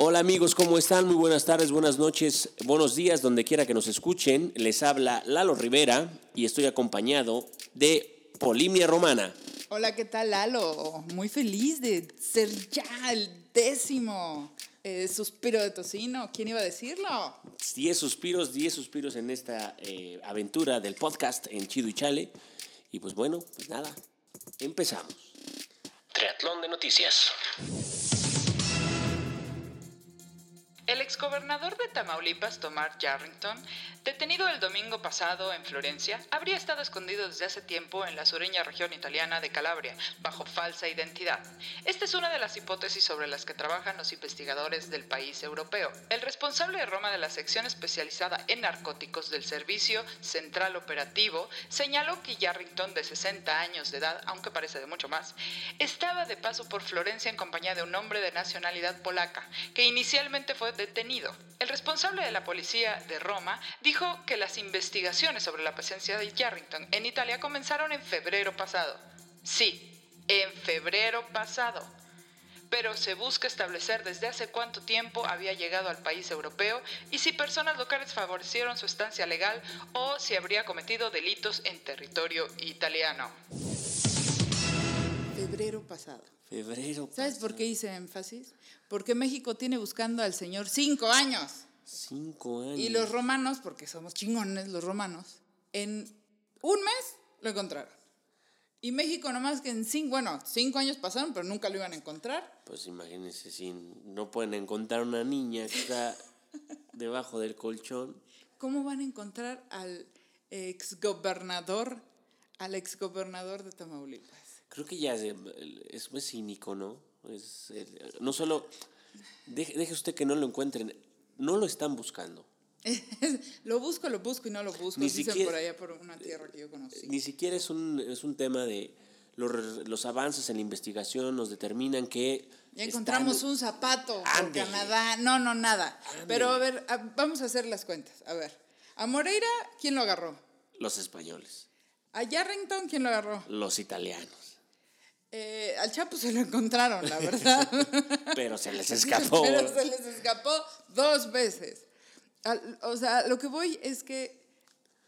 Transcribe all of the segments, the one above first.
Hola amigos, ¿cómo están? Muy buenas tardes, buenas noches, buenos días, donde quiera que nos escuchen. Les habla Lalo Rivera y estoy acompañado de Polimia Romana. Hola, ¿qué tal Lalo? Muy feliz de ser ya el décimo eh, suspiro de tocino. ¿Quién iba a decirlo? Diez suspiros, diez suspiros en esta eh, aventura del podcast en Chido y Chale. Y pues bueno, pues nada, empezamos. Triatlón de noticias. El exgobernador de Tamaulipas, Tomás Yarrington, detenido el domingo pasado en Florencia, habría estado escondido desde hace tiempo en la sureña región italiana de Calabria, bajo falsa identidad. Esta es una de las hipótesis sobre las que trabajan los investigadores del país europeo. El responsable de Roma de la sección especializada en narcóticos del Servicio Central Operativo señaló que Yarrington, de 60 años de edad, aunque parece de mucho más, estaba de paso por Florencia en compañía de un hombre de nacionalidad polaca, que inicialmente fue detenido. El responsable de la policía de Roma dijo que las investigaciones sobre la presencia de Yarrington en Italia comenzaron en febrero pasado. Sí, en febrero pasado. Pero se busca establecer desde hace cuánto tiempo había llegado al país europeo y si personas locales favorecieron su estancia legal o si habría cometido delitos en territorio italiano. Febrero pasado. Febrero. ¿Sabes por qué hice énfasis? Porque México tiene buscando al Señor cinco años. Cinco años. Y los romanos, porque somos chingones los romanos, en un mes lo encontraron. Y México nomás que en cinco, bueno, cinco años pasaron, pero nunca lo iban a encontrar. Pues imagínense, si no pueden encontrar una niña que está debajo del colchón. ¿Cómo van a encontrar al exgobernador, al exgobernador de Tamaulipas? Creo que ya es, es, es cínico, ¿no? Es, no solo, deje, deje usted que no lo encuentren, no lo están buscando. lo busco, lo busco y no lo busco. Ni Dicen siquiera- por allá por una tierra que yo conocí. Ni siquiera es un, es un tema de los, los avances en la investigación nos determinan que... Ya encontramos están- un zapato Ándele. Canadá. No, no, nada. Pero a ver, a- vamos a hacer las cuentas. A ver, a Moreira, ¿quién lo agarró? Los españoles, A Yarrington, ¿quién lo agarró? los italianos. Eh, al Chapo se lo encontraron, la verdad. Pero se les escapó. Pero se les escapó dos veces. Al- o sea, lo que voy es que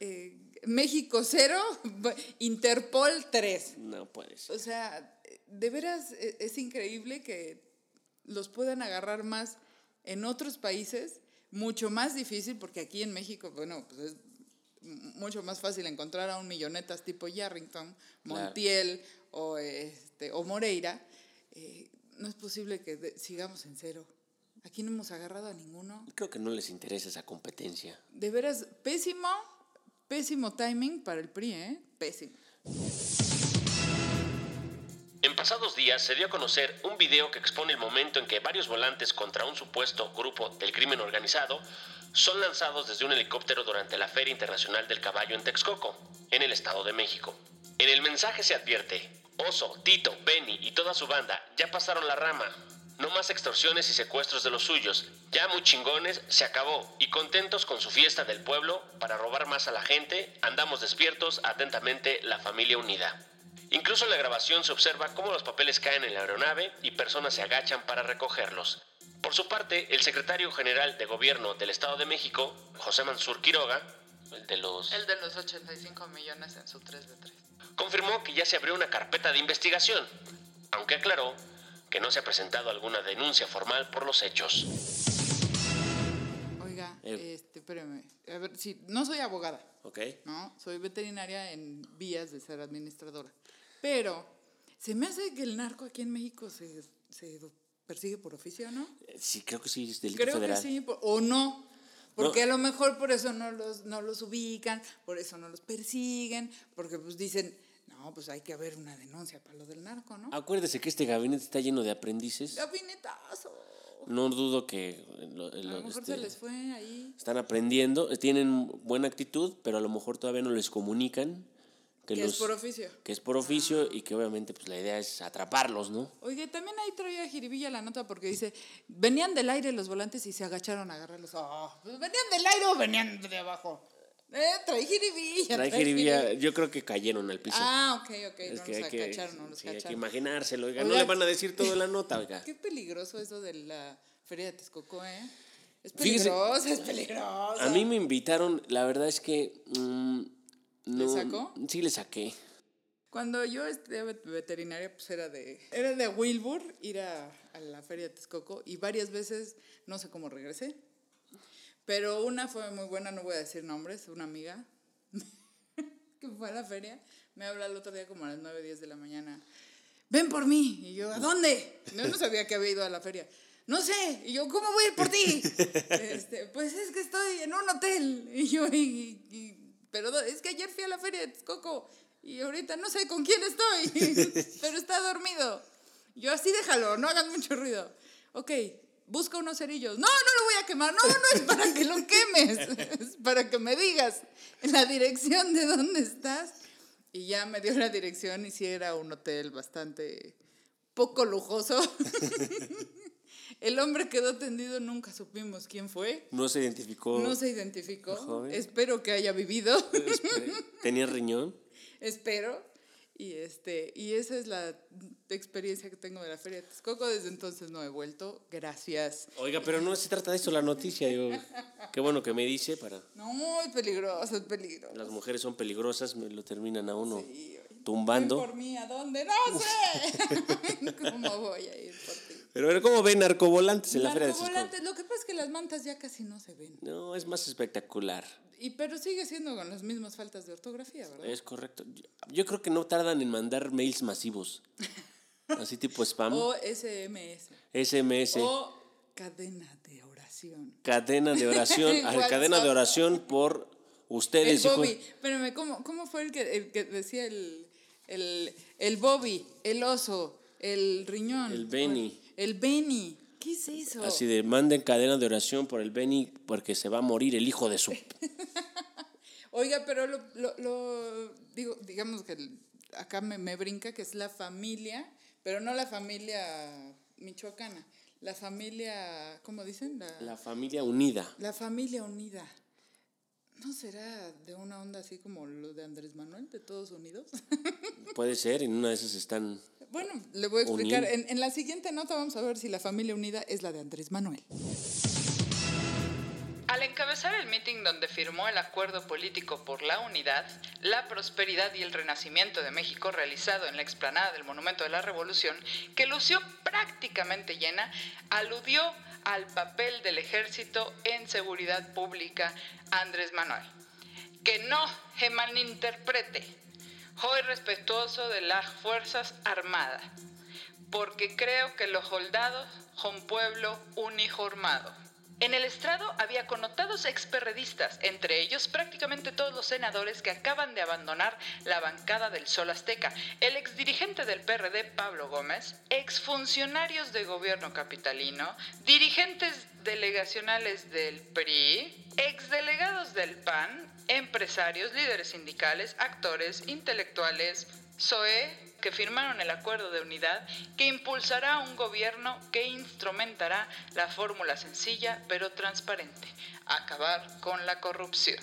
eh, México cero, Interpol tres. No puede ser. O sea, de veras e- es increíble que los puedan agarrar más en otros países, mucho más difícil, porque aquí en México, bueno, pues es mucho más fácil encontrar a un millonetas tipo Yarrington, Claro. Montiel o, este, o Moreira. Eh, no es posible que de- sigamos en cero. Aquí no hemos agarrado a ninguno. Creo que no les interesa esa competencia. De veras, pésimo, pésimo timing para el PRI, ¿eh? Pésimo. En pasados días se dio a conocer un video que expone el momento en que varios volantes contra un supuesto grupo del crimen organizado son lanzados desde un helicóptero durante la Feria Internacional del Caballo en Texcoco, en el Estado de México. En el mensaje se advierte, Oso, Tito, Benny y toda su banda ya pasaron la rama. No más extorsiones y secuestros de los suyos. Ya muy chingones, se acabó. Y contentos con su fiesta del pueblo, para robar más a la gente, andamos despiertos, atentamente, la familia unida. Incluso en la grabación se observa cómo los papeles caen en la aeronave y personas se agachan para recogerlos. Por su parte, el secretario general de Gobierno del Estado de México, José Mansur Quiroga, el de los... El de los 85 millones en su 3 de 3. Confirmó que ya se abrió una carpeta de investigación, aunque aclaró que no se ha presentado alguna denuncia formal por los hechos. Oiga, Eh. este, espérame. A ver, sí, no soy abogada, ¿Ok? ¿no? Soy veterinaria en vías de ser administradora. Pero se me hace que el narco aquí en México se, se persigue por oficio, ¿no? Sí, creo que sí, es delito Creo federal. que sí, por- o no. Porque No. a lo mejor por eso no los, no los ubican, por eso no los persiguen, porque pues dicen, no, pues hay que haber una denuncia para lo del narco, ¿no? Acuérdese que este gabinete está lleno de aprendices. Gabinetazo. No dudo que lo- A lo- mejor este, se les fue ahí. están aprendiendo, tienen buena actitud, pero a lo mejor todavía no les comunican que, Que los- es por oficio. que es por oficio y que obviamente pues la idea es atraparlos, ¿no? Oye, también ahí traía jiribilla la nota porque dice, venían del aire los volantes y se agacharon a agarrarlos. Ah, pues, ¿Venían del aire o venían de abajo? Eh, trae jiribilla. Trae jiribilla, yo creo que cayeron al piso. Ah, ok, ok. es no que los hay que, cacharon, no los sí, hay que cacharon. imaginárselo, oiga, no le van a decir todo en la nota, oiga. Qué peligroso eso de la feria de Texcoco, ¿eh? Es Fíjese, peligroso, es peligroso. A mí me invitaron, la verdad es que mm, no, sacó? Sí le saqué. Cuando yo estudiaba veterinaria, pues era de, era de Wilbur ir a, a la feria de Texcoco y varias veces, no sé cómo regresé, pero una fue muy buena, no voy a decir nombres, una amiga que fue a la feria, me habla el otro día como a las 9, 10 de la mañana, ven por mí, y yo, ¿a dónde? Yo no sabía que había ido a la feria. No sé, y yo, ¿cómo voy a ir por ti? Este, pues es que estoy en un hotel, y yo, y- y- pero es que ayer fui a la feria de Texcoco, y ahorita no sé con quién estoy, pero está dormido. Yo así déjalo, no hagas mucho ruido. Ok, busca unos cerillos. No, no lo voy a quemar. No, no es para que lo quemes. Es para que me digas la dirección de dónde estás. Y ya me dio la dirección y sí era un hotel bastante poco lujoso. El hombre quedó tendido, nunca supimos quién fue. No se identificó. No se identificó. joven. Espero que haya vivido. ¿Tenía riñón? Espero. Y, este, y esa es la experiencia que tengo de la Feria de Texcoco. Desde entonces no he vuelto. Gracias. Oiga, pero no se trata de eso la noticia. Yo, qué bueno que me dice para... No, es peligroso, es peligroso. Las mujeres son peligrosas, me lo terminan a uno Sí, tumbando. por mí, ¿a dónde? ¡No sé! ¿Cómo voy a ir por ti? Pero, pero ¿cómo ven narcovolantes en la feria de Texcoco? Narcovolantes, Lo que pasa es que las mantas ya casi no se ven. No, es más espectacular. Y, pero sigue siendo con las mismas faltas de ortografía, ¿verdad? Es correcto. Yo, yo creo que no tardan en mandar mails masivos. Así tipo spam. O SMS. SMS. O cadena de oración. Cadena de oración. En cadena de oración por El ustedes, hijo. Bobby. Espérame, ¿cómo, cómo fue el que, el que decía el, el, el Bobby, el oso, el riñón? El Benny. El Benny. ¿Qué es eso? Así de manden cadena de oración por el Beni porque se va a morir el hijo de su. Oiga, pero lo, lo, lo- digo, digamos que acá me, me brinca que es la familia, pero no la familia michoacana, la familia, ¿cómo dicen? La, La familia unida. la familia unida. ¿No será de una onda así como lo de Andrés Manuel, de todos unidos? Puede ser, en una de esas están. Bueno, le voy a explicar. En, en la siguiente nota vamos a ver si la familia unida es la de Andrés Manuel. Al encabezar el meeting donde firmó el acuerdo político por la unidad, la prosperidad y el renacimiento de México realizado en la explanada del Monumento de la Revolución, que lució prácticamente llena, aludió al papel del ejército en seguridad pública Andrés Manuel. Que no se malinterprete. Soy respetuoso de las Fuerzas Armadas, porque creo que los soldados son pueblo uniformado. En el estrado había connotados experredistas, entre ellos prácticamente todos los senadores que acaban de abandonar la bancada del Sol Azteca, el exdirigente del PRD Pablo Gómez, exfuncionarios de gobierno capitalino, dirigentes delegacionales del PRI, exdelegados del PAN, empresarios, líderes sindicales, actores, intelectuales, SOE, que firmaron el acuerdo de unidad que impulsará un gobierno que instrumentará la fórmula sencilla pero transparente, acabar con la corrupción.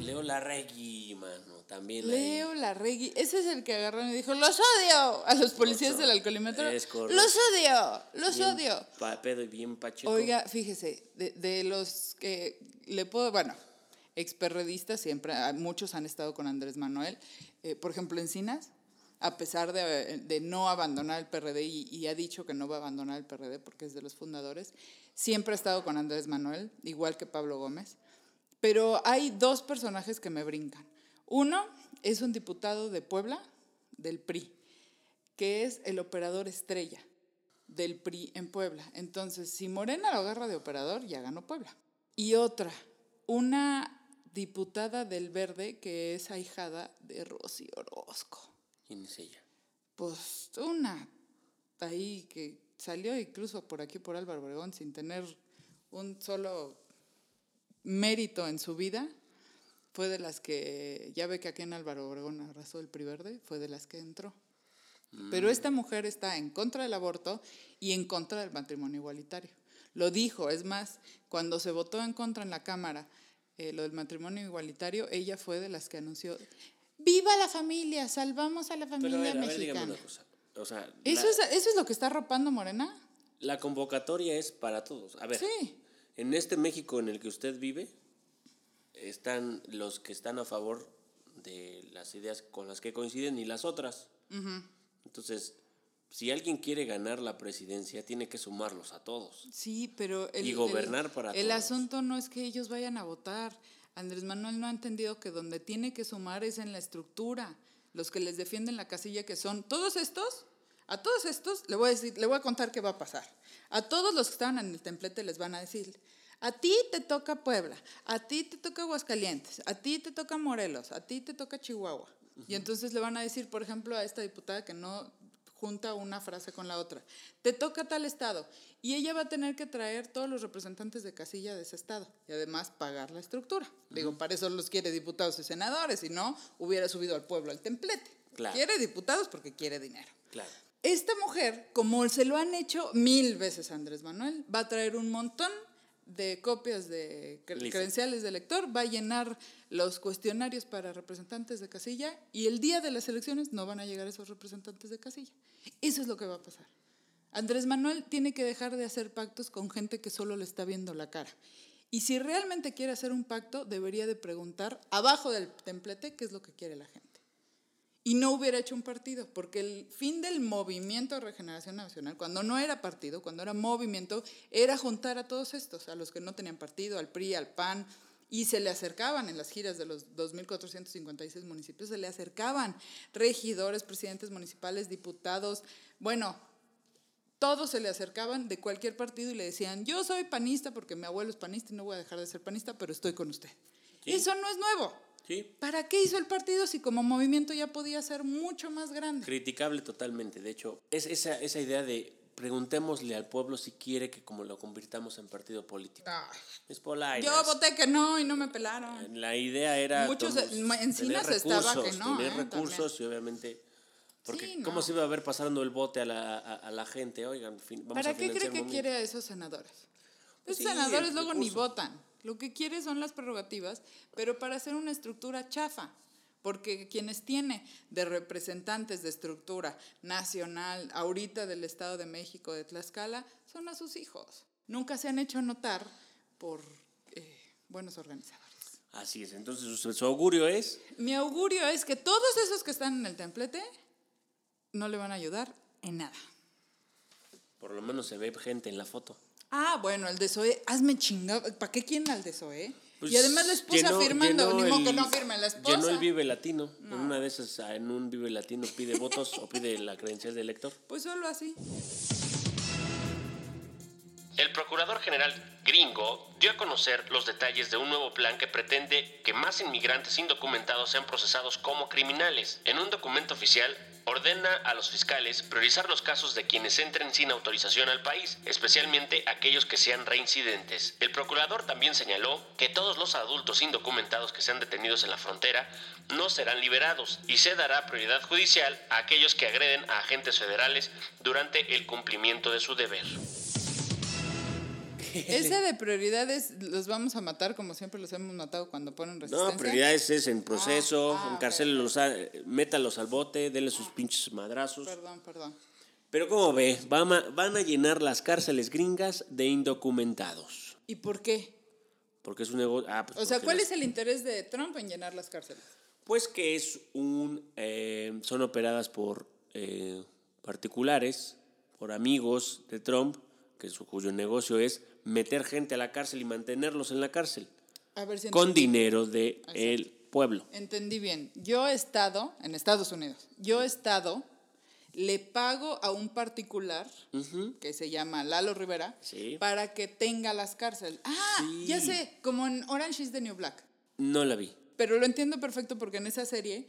Leo Larregui, mano, también. ahí. Leo Larregui, ese es el que agarró y dijo, los odio a los policías del alcoholímetro. Es. Los odio, los Bien odio. pa- pedo y bien pacheco. Oiga, fíjese, de, de los que le puedo, bueno, experredistas siempre, ah, muchos han estado con Andrés Manuel. Eh, por ejemplo, Encinas, a pesar de, de no abandonar el PRD y, y ha dicho que no va a abandonar el PRD porque es de los fundadores, siempre ha estado con Andrés Manuel, igual que Pablo Gómez. Pero hay dos personajes que me brincan. Uno es un diputado de Puebla, del PRI, que es el operador estrella del PRI en Puebla. Entonces, si Morena lo agarra de operador, ya ganó Puebla. Y otra, una diputada del Verde que es ahijada de Rosy Orozco. ¿Quién es ella? Pues una ahí que salió incluso por aquí, por Álvaro Obregón, sin tener un solo mérito en su vida. Fue de las que, ya ve que aquí en Álvaro Obregón arrasó el PRI Verde, fue de las que entró. Pero esta mujer está en contra del aborto y en contra del matrimonio igualitario. Lo dijo, es más, cuando se votó en contra en la Cámara eh, lo del matrimonio igualitario, ella fue de las que anunció, ¡Viva la familia! ¡Salvamos a la Pero a familia ver, a ver, dígame mexicana! una cosa. O sea, ¿Eso, la, es, ¿Eso es lo que está arropando Morena? la convocatoria es para todos. A ver, Sí. en este México en el que usted vive, están los que están a favor de las ideas con las que coinciden y las otras. Entonces, si alguien quiere ganar la presidencia, tiene que sumarlos a todos. Sí, pero el, Y gobernar el- para el todos. asunto no es que ellos vayan a votar. Andrés Manuel no ha entendido que donde tiene que sumar es en la estructura. Los que les defienden la casilla que son todos estos, a todos estos le voy a decir, le voy a contar qué va a pasar. A todos los que estaban en el templete les van a decir, a ti te toca Puebla, a ti te toca Aguascalientes, a ti te toca Morelos, a ti te toca Chihuahua. Y entonces le van a decir, por ejemplo, a esta diputada que no junta una frase con la otra. Te toca tal estado. Y ella va a tener que traer todos los representantes de casilla de ese estado y además pagar la estructura. Digo, para eso los quiere diputados y senadores, si no, hubiera subido al pueblo al templete. Claro. Quiere diputados porque quiere dinero. Claro. Esta mujer, como se lo han hecho mil veces a Andrés Manuel, va a traer un montón de copias de cre- Listo. credenciales de elector, va a llenar los cuestionarios para representantes de casilla y el día de las elecciones no van a llegar esos representantes de casilla. Eso es lo que va a pasar. Andrés Manuel tiene que dejar de hacer pactos con gente que solo le está viendo la cara. Y si realmente quiere hacer un pacto, debería de preguntar abajo del templete qué es lo que quiere la gente y no hubiera hecho un partido, porque el fin del movimiento de regeneración nacional, cuando no era partido, cuando era movimiento, era juntar a todos estos, a los que no tenían partido, al PRI, al PAN, y se le acercaban en las giras de los 2.456 municipios, se le acercaban regidores, presidentes municipales, diputados, bueno, todos se le acercaban de cualquier partido y le decían, yo soy panista porque mi abuelo es panista y no voy a dejar de ser panista, pero estoy con usted. Sí. Eso no es nuevo. Sí. ¿Para qué hizo el partido si como movimiento ya podía ser mucho más grande? Criticable totalmente. De hecho, es esa, esa idea de preguntémosle al pueblo si quiere que como lo convirtamos en partido político. Es polite. Yo voté que no y no me pelaron. La idea era Muchos, tomos- eh, Encinas tener estaba recursos, que no, tener eh, recursos y obviamente porque Sí, cómo no. se iba a ver pasando el bote a la, a, a la gente, oigan, fin- vamos ¿Para a qué cree que quiere a esos senadores? Sí, senadores luego ni votan. Lo que quiere son las prerrogativas, pero para hacer una estructura chafa. Porque quienes tiene de representantes de estructura nacional, ahorita del Estado de México, de Tlaxcala, son a sus hijos. Nunca se han hecho notar por eh, buenos organizadores. Así es, entonces su, su augurio es Mi augurio es que todos esos que están en el templete no le van a ayudar en nada. por lo menos se ve gente en la foto. Ah, bueno, el de Zoe, hazme chingado. ¿Para qué quieren al de Zoe? Pues y además la esposa llenó- firmando, llenó ni modo que no firme la esposa. Llenó el Vive Latino. En una de esas, ah, en un Vive Latino pide votos o pide la credencial de elector. Pues solo así. El procurador general gringo dio a conocer los detalles de un nuevo plan que pretende que más inmigrantes indocumentados sean procesados como criminales. En un documento oficial, ordena a los fiscales priorizar los casos de quienes entren sin autorización al país, especialmente aquellos que sean reincidentes. El procurador también señaló que todos los adultos indocumentados que sean detenidos en la frontera no serán liberados y se dará prioridad judicial a aquellos que agreden a agentes federales durante el cumplimiento de su deber. Ese de prioridades los vamos a matar como siempre los hemos matado cuando ponen resistencia. No, prioridades es en proceso, Ah, ah, encarcélenlos, a- métalos al bote, denle sus pinches madrazos. Perdón, perdón. Pero como ve, van a, van a llenar las cárceles gringas de indocumentados. ¿Y por qué? Porque es un negocio... Ah, pues O sea, ¿cuál las- es el interés de Trump en llenar las cárceles? Pues que es un... eh, son operadas por eh, particulares, por amigos de Trump, que su, cuyo negocio es meter gente a la cárcel y mantenerlos en la cárcel. A ver si Con dinero del el pueblo. Entendí bien. Yo he estado en Estados Unidos. Yo he estado, le pago a un particular que se llama Lalo Rivera Sí. para que tenga las cárceles. Ah, Sí. ya sé, como en Orange is the New Black. No la vi. Pero lo entiendo perfecto porque en esa serie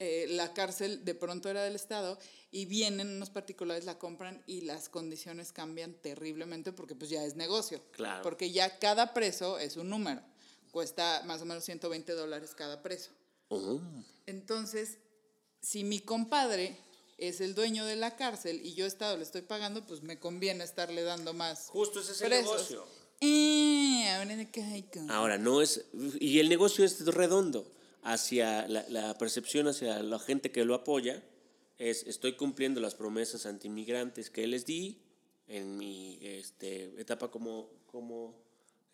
eh, la cárcel de pronto era del Estado y vienen unos particulares, la compran y las condiciones cambian terriblemente porque pues ya es negocio. Claro. Porque ya cada preso es un número. Cuesta más o menos 120 dólares cada preso. Oh. Entonces, si mi compadre es el dueño de la cárcel y yo Estado le estoy pagando, pues me conviene estarle dando más. Justo ese es el negocio. Eh, Ahora, no es. Y el negocio es redondo. Hacia la, la percepción hacia la gente que lo apoya es: estoy cumpliendo las promesas antimigrantes que les di en mi este, etapa como, como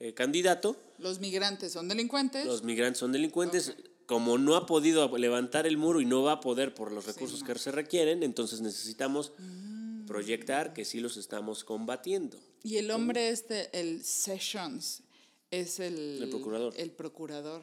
eh, candidato. Los migrantes son delincuentes. Los migrantes son delincuentes. Como no ha podido levantar el muro y no va a poder por los recursos que se requieren, entonces necesitamos Mm. proyectar que sí los estamos combatiendo. Y el hombre este, el Sessions, es el... El procurador. El procurador.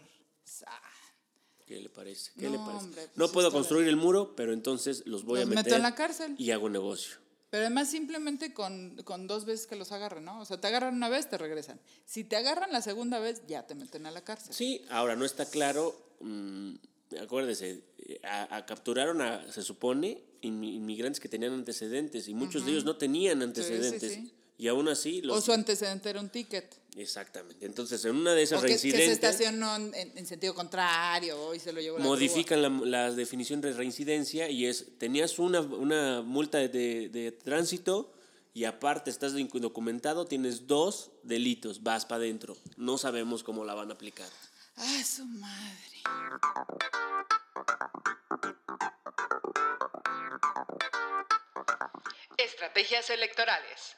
¿Qué le parece? ¿Qué No, le parece? hombre, pues no puedo construir el muro, pero entonces los voy Los a meto meter en la cárcel. y hago negocio. Pero además simplemente con, con dos veces que los agarren, ¿no? O sea, te agarran una vez, te regresan. Si te agarran la segunda vez, ya te meten a la cárcel. Sí, ahora no está claro, mm, acuérdese, a, a- capturaron a, se supone, inmi- inmigrantes que tenían antecedentes y muchos de ellos no tenían antecedentes. sí. Y aún así los... O su antecedente era un ticket. Exactamente. Entonces, en una de esas O que, que se reincidentes, estacionó en, en- en sentido contrario y se lo llevó la modifican la, la definición de reincidencia y es, tenías una, una multa de, de- de tránsito y aparte estás indocumentado, tienes dos delitos, vas para adentro. No sabemos cómo la van a aplicar. ¡Ah, su madre! Estrategias electorales.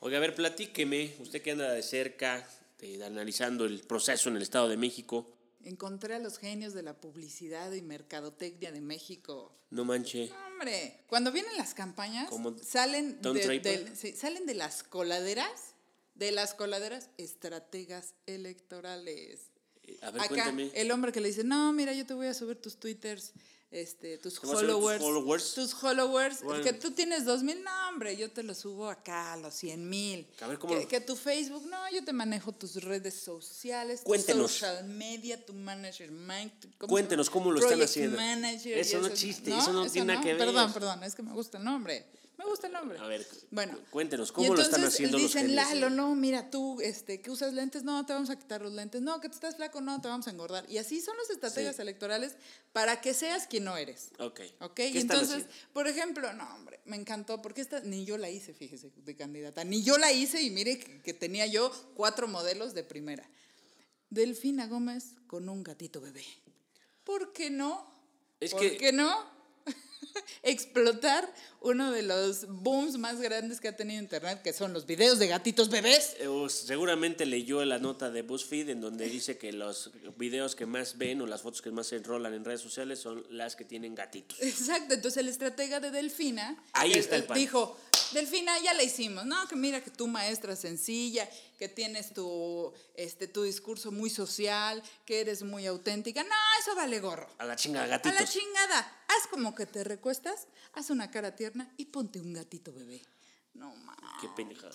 Oiga, a ver, platíqueme, usted que anda de cerca, de- analizando el proceso en el Estado de México, Encontré a los genios de la publicidad y mercadotecnia de México. no manche. Hombre, cuando vienen las campañas, ¿Como salen de, Draper? del- sí, salen de las coladeras, de las coladeras, estrategas electorales. Eh, A ver, Acá, cuéntame. el hombre que le dice, no, mira, yo te voy a subir tus twitters, este, tus ¿Te vas a subir tus followers, tus followers, Bueno. que tú tienes dos mil, no, hombre, yo te lo subo acá a los cien mil. A ver, ¿cómo que, lo- que tu Facebook, no, yo te manejo tus redes sociales, tu social media, tu manager, mind, ¿cómo se Cuéntenos cómo lo están haciendo. Manager Eso no existe, eso no tiene nada que ver. Perdón, perdón, es que me gusta el nombre. Me gusta el nombre. A ver, bueno, cuéntenos, ¿cómo lo están haciendo los dicen? Lalo, no, mira, tú, este, que usas lentes, no, te vamos a quitar los lentes, no, que tú estás flaco, no, te vamos a engordar. Y así son las estrategias Sí. electorales para que seas quien no eres. Ok. ¿Ok? ¿Qué Y entonces, por ejemplo, no, hombre, me encantó, porque esta ni yo la hice, fíjese, de candidata, ni yo la hice y mire que, que tenía yo cuatro modelos de primera. Delfina Gómez con un gatito bebé. ¿Por qué no? Es ¿Por que- qué no? Explotar uno de los booms más grandes que ha tenido Internet, que son los videos de gatitos bebés. Eh, seguramente leyó la nota de BuzzFeed en donde dice que los videos que más ven o las fotos que más se enrolan en redes sociales son las que tienen gatitos. Exacto, entonces el estratega de Delfina Ahí eh, está el eh, pan. dijo, Delfina, ya la hicimos, no, que mira que tú maestra sencilla, que tienes tu, este, tu discurso muy social, que eres muy auténtica, no, eso vale gorro. A la chinga, A gatitos. la chingada, haz como que te recuestas, haz una cara tierna y ponte un gatito bebé. No mames. Qué pendejada.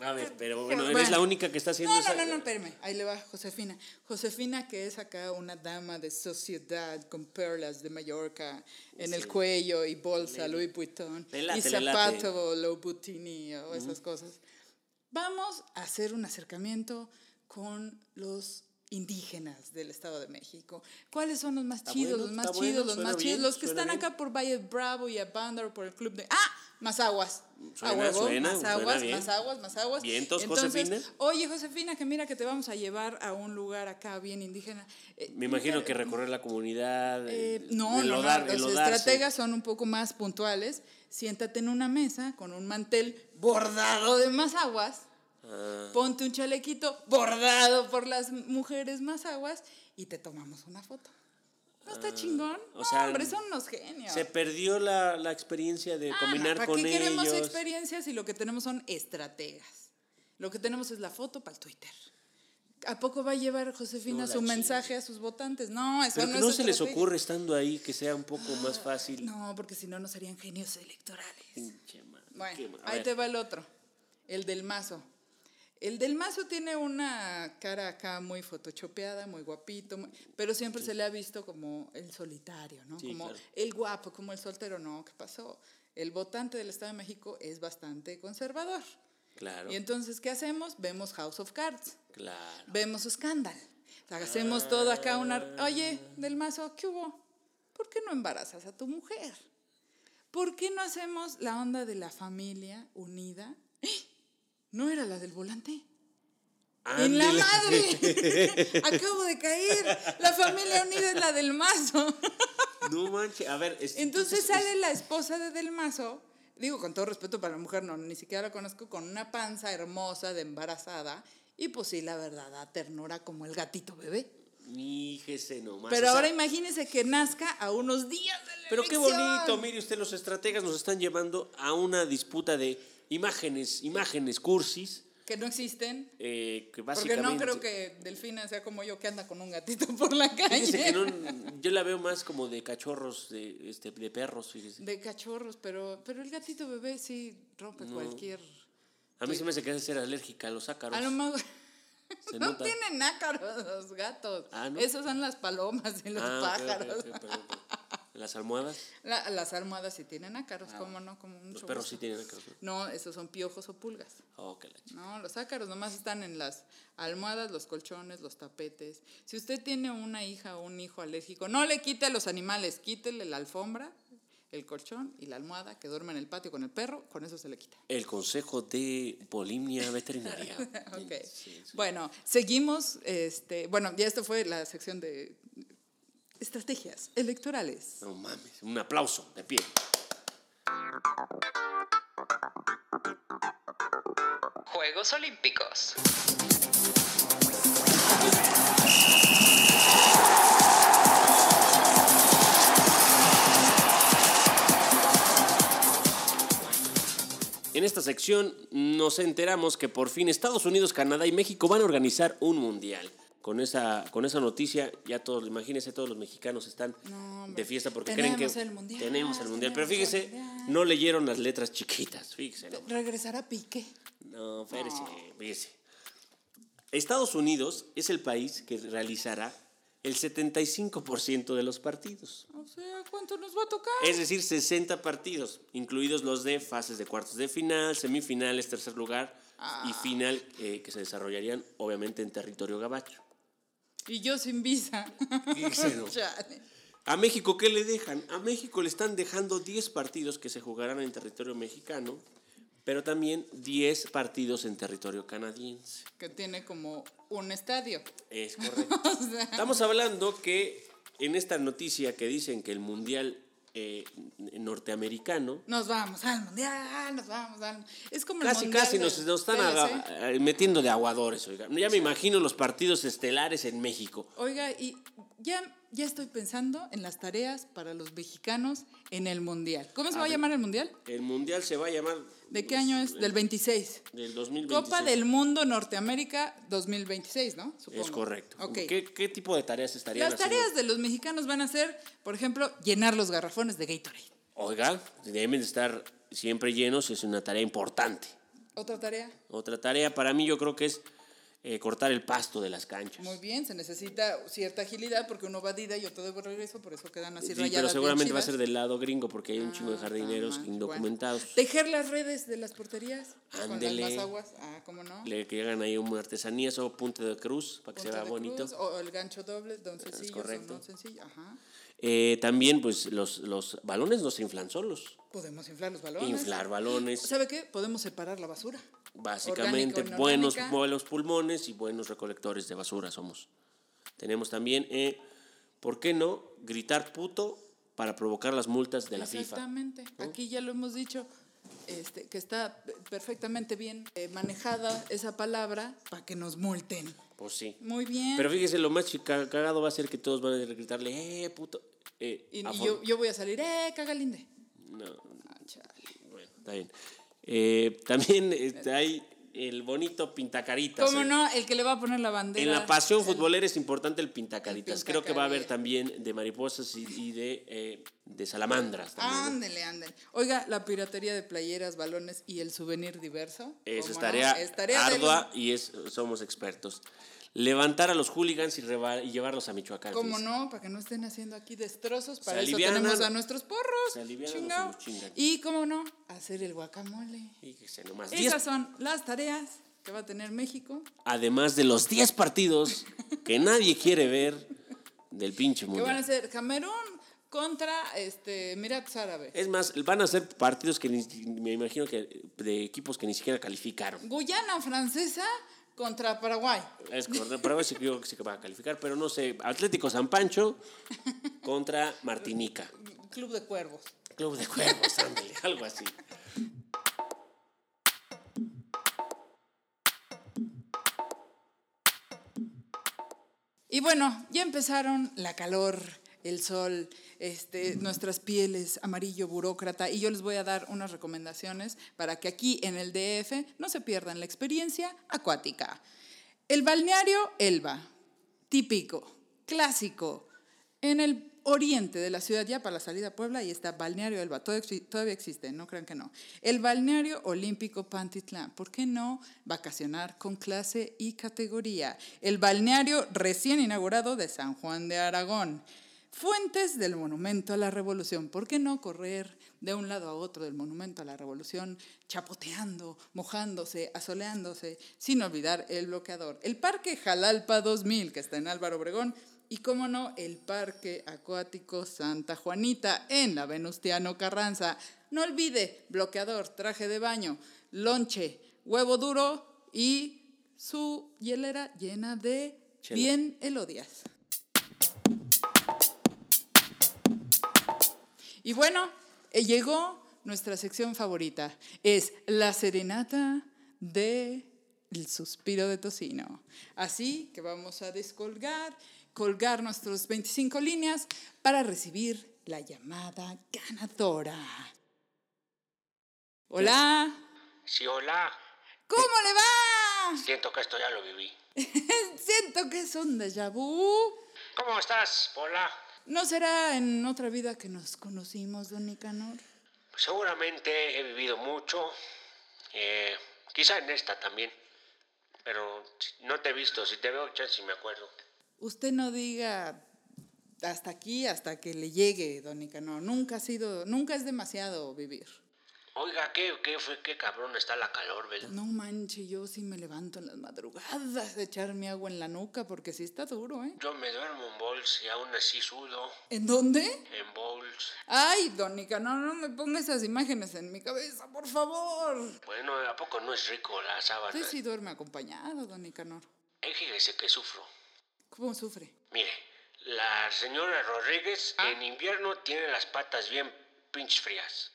A ver, pero bueno, Bueno. eres la única que está haciendo No, esa. no, no, no, espérame. Ahí le va Josefina. Josefina, que es acá una dama de sociedad con perlas de Mallorca en el cuello y bolsa Louis Vuitton Le late, y le zapato Louboutin o esas cosas. Vamos a hacer un acercamiento con los indígenas del Estado de México. ¿Cuáles son los más chidos, bueno, los más chidos, bueno, los más bien, chidos, los que están bien. acá por Valle Bravo y Abandon por el club de ¡Ah! Más aguas. Suena, a huevo, suena, más aguas, más aguas, más aguas. Vientos, Entonces, Josefina. Oye, Josefina, que mira que te vamos a llevar a un lugar acá bien indígena. Eh, Me imagino que recorrer la comunidad. eh, no, no, no, los estrategas son un poco más puntuales. Siéntate en una mesa con un mantel bordado de más aguas. Ah, Ponte un chalequito bordado por las mujeres más aguas y te tomamos una foto. ¿No está chingón? Ah, o No, sea, hombre, son unos genios. se perdió la, la experiencia de Ah, combinar ¿Para con qué queremos ellos. experiencias y lo que tenemos son estrategas? Lo que tenemos es la foto para el Twitter. ¿A poco va a llevar Josefina No su chingues. mensaje a sus votantes? No, eso Pero no que es no se les ocurre estando ahí que sea un poco más fácil. No, porque si no, no serían genios electorales. Pinche madre, qué Bueno, ahí te va el otro. El del mazo. El del mazo tiene una cara acá muy photoshopeada, muy guapito, muy- pero siempre se le ha visto como el solitario, ¿no? Sí, como claro. el guapo, como el soltero. No, ¿qué pasó? El votante del Estado de México es bastante conservador. Claro, Y entonces, ¿qué hacemos? Vemos House of Cards, claro. vemos Scandal. O sea, hacemos todo acá una... Oye, del mazo, ¿qué hubo? ¿Por qué no embarazas a tu mujer? ¿Por qué no hacemos la onda de la familia unida? ¡Eh! ¿No era la del volante? En la madre. Acabo de caer. La familia unida es la del mazo. No manches. A ver, es- Entonces sale la esposa de Del Mazo, digo con todo respeto para la mujer, no, ni siquiera la conozco, con una panza hermosa de embarazada. Y pues sí, la verdad, da ternura como el gatito bebé. Fíjese nomás. Pero o sea, ahora imagínese que nazca a unos días de la Pero qué bonito, mire usted, los estrategas nos están llevando a una disputa de imágenes, imágenes cursis, Que no existen. eh, que Porque básicamente... no creo que Delfina sea como yo que anda con un gatito por la calle. Que no, yo la veo más como de cachorros, de, este, de perros, fíjese. De cachorros, pero, pero el gatito bebé sí rompe cualquier. A mí se me hace que ser alérgica a los ácaros. A lo mejor. Se no nota. tienen ácaros los gatos. Ah, ¿no? Esos son las palomas y los Ah, pájaros. ok, perdón, perdón. Las almohadas, La- las almohadas sí tienen ácaros, ¿cómo no? Como mucho Ah, los perros gusto. sí tienen ácaros. ¿no? Esos son piojos o pulgas. Oh, No, los ácaros nomás están en las almohadas, los colchones, los tapetes. Si usted tiene una hija o un hijo alérgico, no le quite a los animales, quítele la alfombra, el colchón y la almohada que duerme en el patio con el perro, con eso se le quita. El consejo de polimnia veterinaria. Ok. Sí, sí. Bueno, seguimos. Este, bueno, ya esto fue la sección de estrategias electorales. No mames, un aplauso de pie. Juegos Olímpicos. En esta sección nos enteramos que por fin Estados Unidos, Canadá y México van a organizar un mundial. Con esa, con esa noticia, ya todos, imagínense, todos los mexicanos están No, de fiesta porque creen que el mundial, tenemos el mundial. Pero fíjese, mundial. no leyeron las letras chiquitas, fíjese. ¿no? Regresará Piqué. No, espérese, fíjese. Estados Unidos es el país que realizará el 75% de los partidos. O sea, ¿cuánto nos va a tocar? Es decir, 60 partidos, incluidos los de fases de cuartos de final, semifinales, tercer lugar y final, eh, que se desarrollarían obviamente en territorio gabacho. Y yo sin visa. Chale. ¿A México qué le dejan? A México le están dejando 10 partidos que se jugarán en territorio mexicano, pero también 10 partidos en territorio canadiense. que tiene como un estadio. Es correcto. O sea, Estamos hablando que en esta noticia que dicen que el mundial eh, norteamericano nos vamos al mundial, nos vamos al. Es como el Casi, mundial casi nos, nos están aga- eh, metiendo de aguadores, oiga. Ya me imagino los partidos estelares en México. Oiga, y ya, ya estoy pensando en las tareas para los mexicanos en el mundial. ¿Cómo se va a llamar el mundial? El mundial se va a llamar... ¿De qué año es? Del 26. Del 2026. Copa del Mundo Norteamérica 2026, ¿no? Supongo. Es correcto. ¿Qué, qué tipo de tareas estarían Las haciendo? tareas de los mexicanos van a ser, por ejemplo, llenar los garrafones de Gatorade. Oiga, deben de estar siempre llenos, es una tarea importante. Otra tarea. Otra tarea para mí yo creo que es eh, cortar el pasto de las canchas. Muy bien, se necesita cierta agilidad porque uno va de ida y otro de regreso, por eso quedan así Sí, rayadas. pero seguramente va a ser del lado gringo porque hay un chingo de Ah, jardineros mal. indocumentados. Bueno, tejer las redes de las porterías Ándele. con las aguas. Ah, ¿cómo no? Le que hagan ahí una artesanía o punto de cruz para que se Punta vea de bonito. cruz, o el gancho doble, don sencillo, correcto. don sencillo. Ajá. Eh, también, pues, los, los balones no se inflan solos. Podemos inflar los balones. Inflar balones, ¿Sabe qué? Podemos separar la basura. Básicamente buenos, buenos pulmones y buenos recolectores de basura somos. Tenemos también, eh, ¿por qué no? Gritar puto para provocar las multas de la FIFA. Exactamente. Aquí ya lo hemos dicho, este, que está perfectamente bien eh, manejada esa palabra para que nos multen. Pues sí. Muy bien. Pero fíjese, lo más cagado va a ser que todos van a gritarle, eh, puto. Eh, y y yo, yo voy a salir, ¡eh, cagalinde! No, Ah, bueno, está bien. Eh, también este, hay el bonito pintacaritas. ¿Cómo eh. no? El que le va a poner la bandera. En la pasión futbolera es importante el pintacaritas. El Creo que va a haber también de mariposas y, y de, eh, de salamandras. también. Ándele, ándele. Oiga, la piratería de playeras, balones y el souvenir diverso. Eso ¿cómo es no? tarea, Es tarea de ardua y es, somos expertos. Levantar a los hooligans y, llevarlos a Michoacán. ¿Cómo no? Para que no estén haciendo aquí destrozos. Para eso tenemos a nuestros porros. Se. Y, ¿cómo no? Hacer el guacamole. Fíjese nomás. Diez- Esas son las tareas que va a tener México. además de los 10 partidos que nadie quiere ver del pinche Que van a ser Camerún contra este, Emiratos Árabes. Es más, van a ser partidos que ni- me imagino que de equipos que ni siquiera calificaron. Guyana Francesa Contra Paraguay. Es correcto, Paraguay sí, creo que sí que va a calificar, pero no sé. Atlético San Pancho contra Martinica. Club de Cuervos. Club de Cuervos, ándale, algo así. Y bueno, ya empezaron la calor, el sol, este, nuestras pieles, amarillo burócrata, y yo les voy a dar unas recomendaciones para que aquí en el DF no se pierdan la experiencia acuática. El balneario Elba, típico, clásico, en el oriente de la ciudad, ya para la salida a Puebla, y está Balneario Elba, todavía exi- todavía existe, no crean que no. El Balneario Olímpico Pantitlán, ¿por qué no vacacionar con clase y categoría? El balneario recién inaugurado de San Juan de Aragón. Fuentes del Monumento a la Revolución, ¿por qué no correr de un lado a otro del Monumento a la Revolución, chapoteando, mojándose, asoleándose, sin olvidar el bloqueador? El Parque Jalalpa 2000, que está en Álvaro Obregón, y cómo no, el Parque Acuático Santa Juanita en la Venustiano Carranza. No olvide, bloqueador, traje de baño, lonche, huevo duro y su hielera llena de Chela. bien elodias. Y bueno, eh, llegó nuestra sección favorita. Es la serenata de el suspiro de tocino. Así que vamos a descolgar, colgar nuestros 25 líneas para recibir la llamada ganadora. Hola, Sí, hola. ¿cómo le va? Siento que esto ya lo viví. Siento que es un déjà vu. ¿Cómo estás? Hola. ¿No será en otra vida que nos conocimos, don Nicanor? Seguramente he vivido mucho. eh, quizá en esta también. Pero si- no te he visto. Si te veo, chance me acuerdo. Usted no diga hasta aquí, hasta que le llegue, don Nicanor. Nunca ha sido, nunca es demasiado vivir. Oiga, ¿qué, qué, fue, qué cabrón está la calor, ¿verdad? No manche, yo sí me levanto en las madrugadas a echarme agua en la nuca porque sí está duro, ¿eh? Yo me duermo en bowls y aún así sudo. ¿En dónde? En bowls. Ay, don Nicanor, no me ponga esas imágenes en mi cabeza, por favor. Bueno, ¿a poco no es rico la sábana? Usted sí duerme acompañado, don Nicanor. Eh, fíjese que sufro. ¿Cómo sufre? Mire, la señora Rodríguez en invierno tiene las patas bien pinches frías.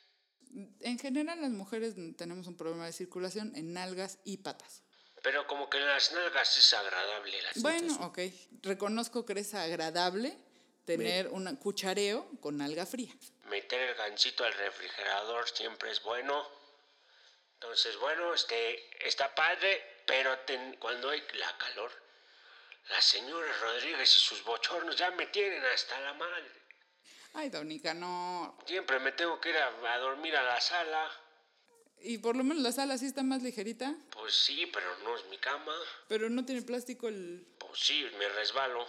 En general las mujeres tenemos un problema de circulación en nalgas y patas. Pero como que en las nalgas es agradable la Bueno, ok. Reconozco que es agradable tener un cuchareo con alga fría. Meter el gancito al refrigerador siempre es bueno. Entonces, bueno, este, está padre, pero ten- cuando hay la calor, la señora Rodríguez y sus bochornos ya me tienen hasta la madre. Ay, Donica, no. Siempre me tengo que ir a, a dormir a la sala. Y por lo menos la sala sí está más ligerita, Pues sí, pero no es mi cama. pero no tiene plástico el... Pues sí, me resbalo.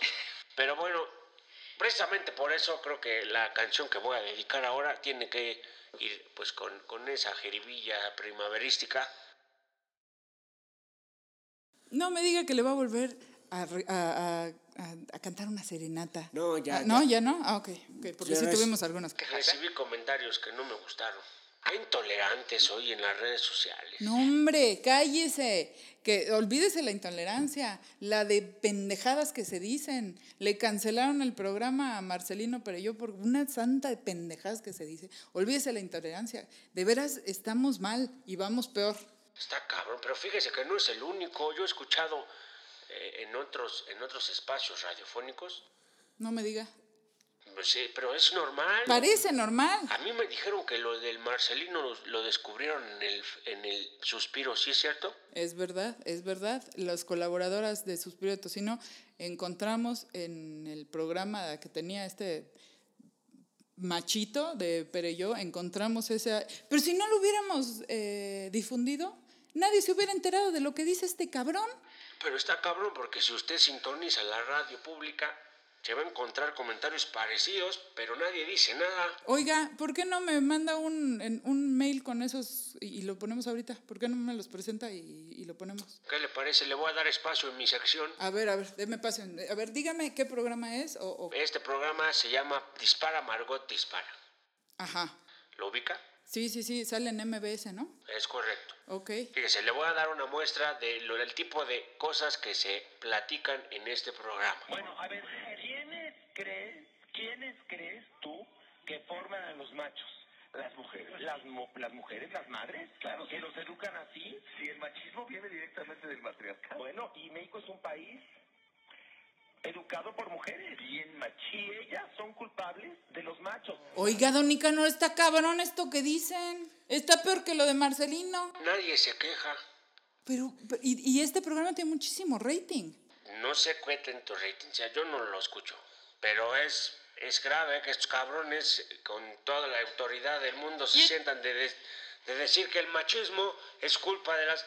Pero bueno, precisamente por eso creo que la canción que voy a dedicar ahora tiene que ir pues con, con esa jeribilla primaverística. No me diga que le va a volver a, a- a- cantar una serenata. No, ya, Ah, no, ya. ya no. Ah, ok. ok, porque Ya sí tuvimos algunas quejas. ¿eh? Recibí comentarios que no me gustaron. Hay intolerantes hoy en las redes sociales. No, hombre, cállese. Que olvídese la intolerancia, la de pendejadas que se dicen. Le cancelaron el programa a Marcelino Pereyó por una santa de pendejadas que se dice. Olvídese la intolerancia. De veras estamos mal y vamos peor. Está cabrón, pero fíjese que no es el único. Yo he escuchado eh, en, otros, en otros espacios radiofónicos. No me diga. Pues sí, pero es normal. Parece normal. A mí me dijeron que lo del Marcelino lo, lo descubrieron en el, en el suspiro, ¿sí es cierto? Es verdad, es verdad. Las colaboradoras de Suspiro de Tocino encontramos en el programa que tenía este machito de Pereyó, encontramos ese... Pero si no lo hubiéramos eh, difundido, nadie se hubiera enterado de lo que dice este cabrón. Pero está cabrón porque si usted sintoniza la radio pública, se va a encontrar comentarios parecidos, pero nadie dice nada. Oiga, ¿por qué no me manda un, un mail con esos y, y lo ponemos ahorita? ¿Por qué no me los presenta y, y lo ponemos? ¿Qué le parece? Le voy a dar espacio en mi sección. A ver, a ver, déme paso. A ver, dígame qué programa es o... o- Este programa se llama Dispara Margot Dispara. Ajá. ¿Lo ubica? Sí, sí, sí, sale en MBS, ¿no? Es correcto. Ok. Fíjese, le voy a dar una muestra de lo del tipo de cosas que se platican en este programa. Bueno, a ver, ¿quiénes crees, quiénes crees tú que forman a los machos? Las mujeres. Las, mu- las mujeres, las madres, claro, que los educan así. Si el machismo viene directamente del matriarcado. Bueno, y México es un país educado por mujeres. Bien machista. Y ellas son culpables de los machos. Oiga, don Nicanor, está cabrón esto que dicen. Está peor que lo de Marcelino. Nadie se queja. Pero, pero- y, y este programa tiene muchísimo rating. No se cuenten tu rating, o sea, yo no lo escucho. Pero es, es grave que estos cabrones, eh, con toda la autoridad del mundo, se sientan de, de- de decir que el machismo es culpa de las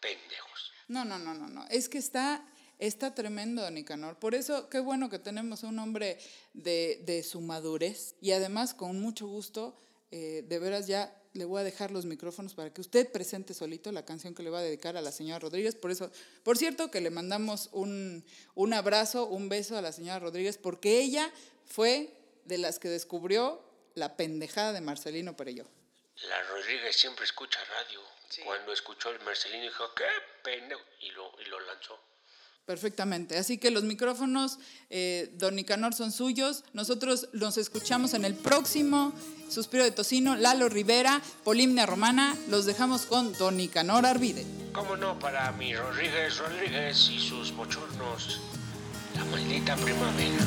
pendejos. No, no, no, no, no. Es que está, está tremendo, Nicanor. Por eso, qué bueno que tenemos un hombre de, de su madurez. Y además, con mucho gusto, eh, de veras ya le voy a dejar los micrófonos para que usted presente solito la canción que le va a dedicar a la señora Rodríguez. Por eso, por cierto, que le mandamos un, un abrazo, un beso a la señora Rodríguez, porque ella fue de las que descubrió la pendejada de Marcelino Perello. La Rodríguez siempre escucha radio. Cuando escuchó el Marcelino dijo, qué pendejo, y lo, y lo lanzó. Perfectamente. Así que los micrófonos, eh, don Nicanor, son suyos. Nosotros nos escuchamos en el próximo Suspiro de Tocino, Lalo Rivera, Polimnia Romana. Los dejamos con don Nicanor Arvide. ¿Cómo no? Para mi Rodríguez Rodríguez y sus bochornos. La maldita primavera.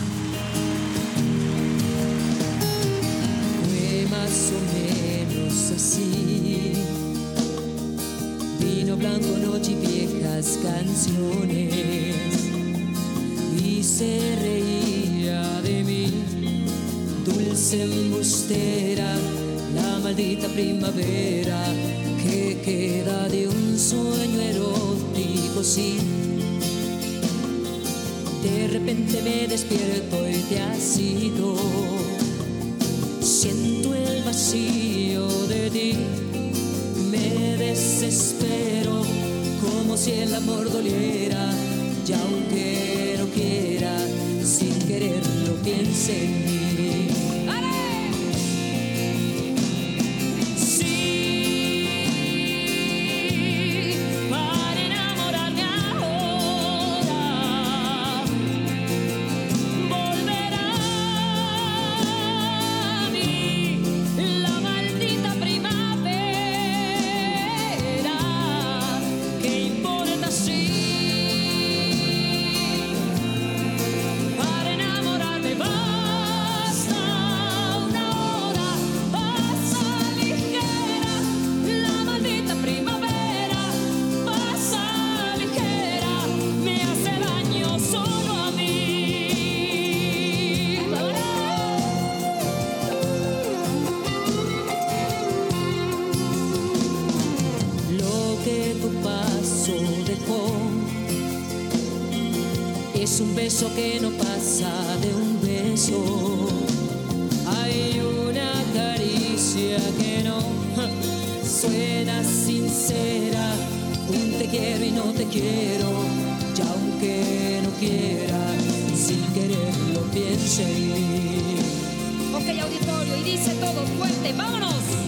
Fue más o menos así. Vino blanco, noche y viejas canciones. Y se reía de mí, dulce embustera, la maldita primavera que queda de un sueño erótico, sí. De repente me despierto y te has ido. Siento el vacío de ti, desespero como si el amor doliera. Y aunque no quiera, sin quererlo piense en. Que no pasa de un beso. Hay una caricia que no suena sincera. Un te quiero y no te quiero. Y aunque no quiera, sin quererlo piense en mí. Ok, auditorio, y dice todo fuerte, vámonos.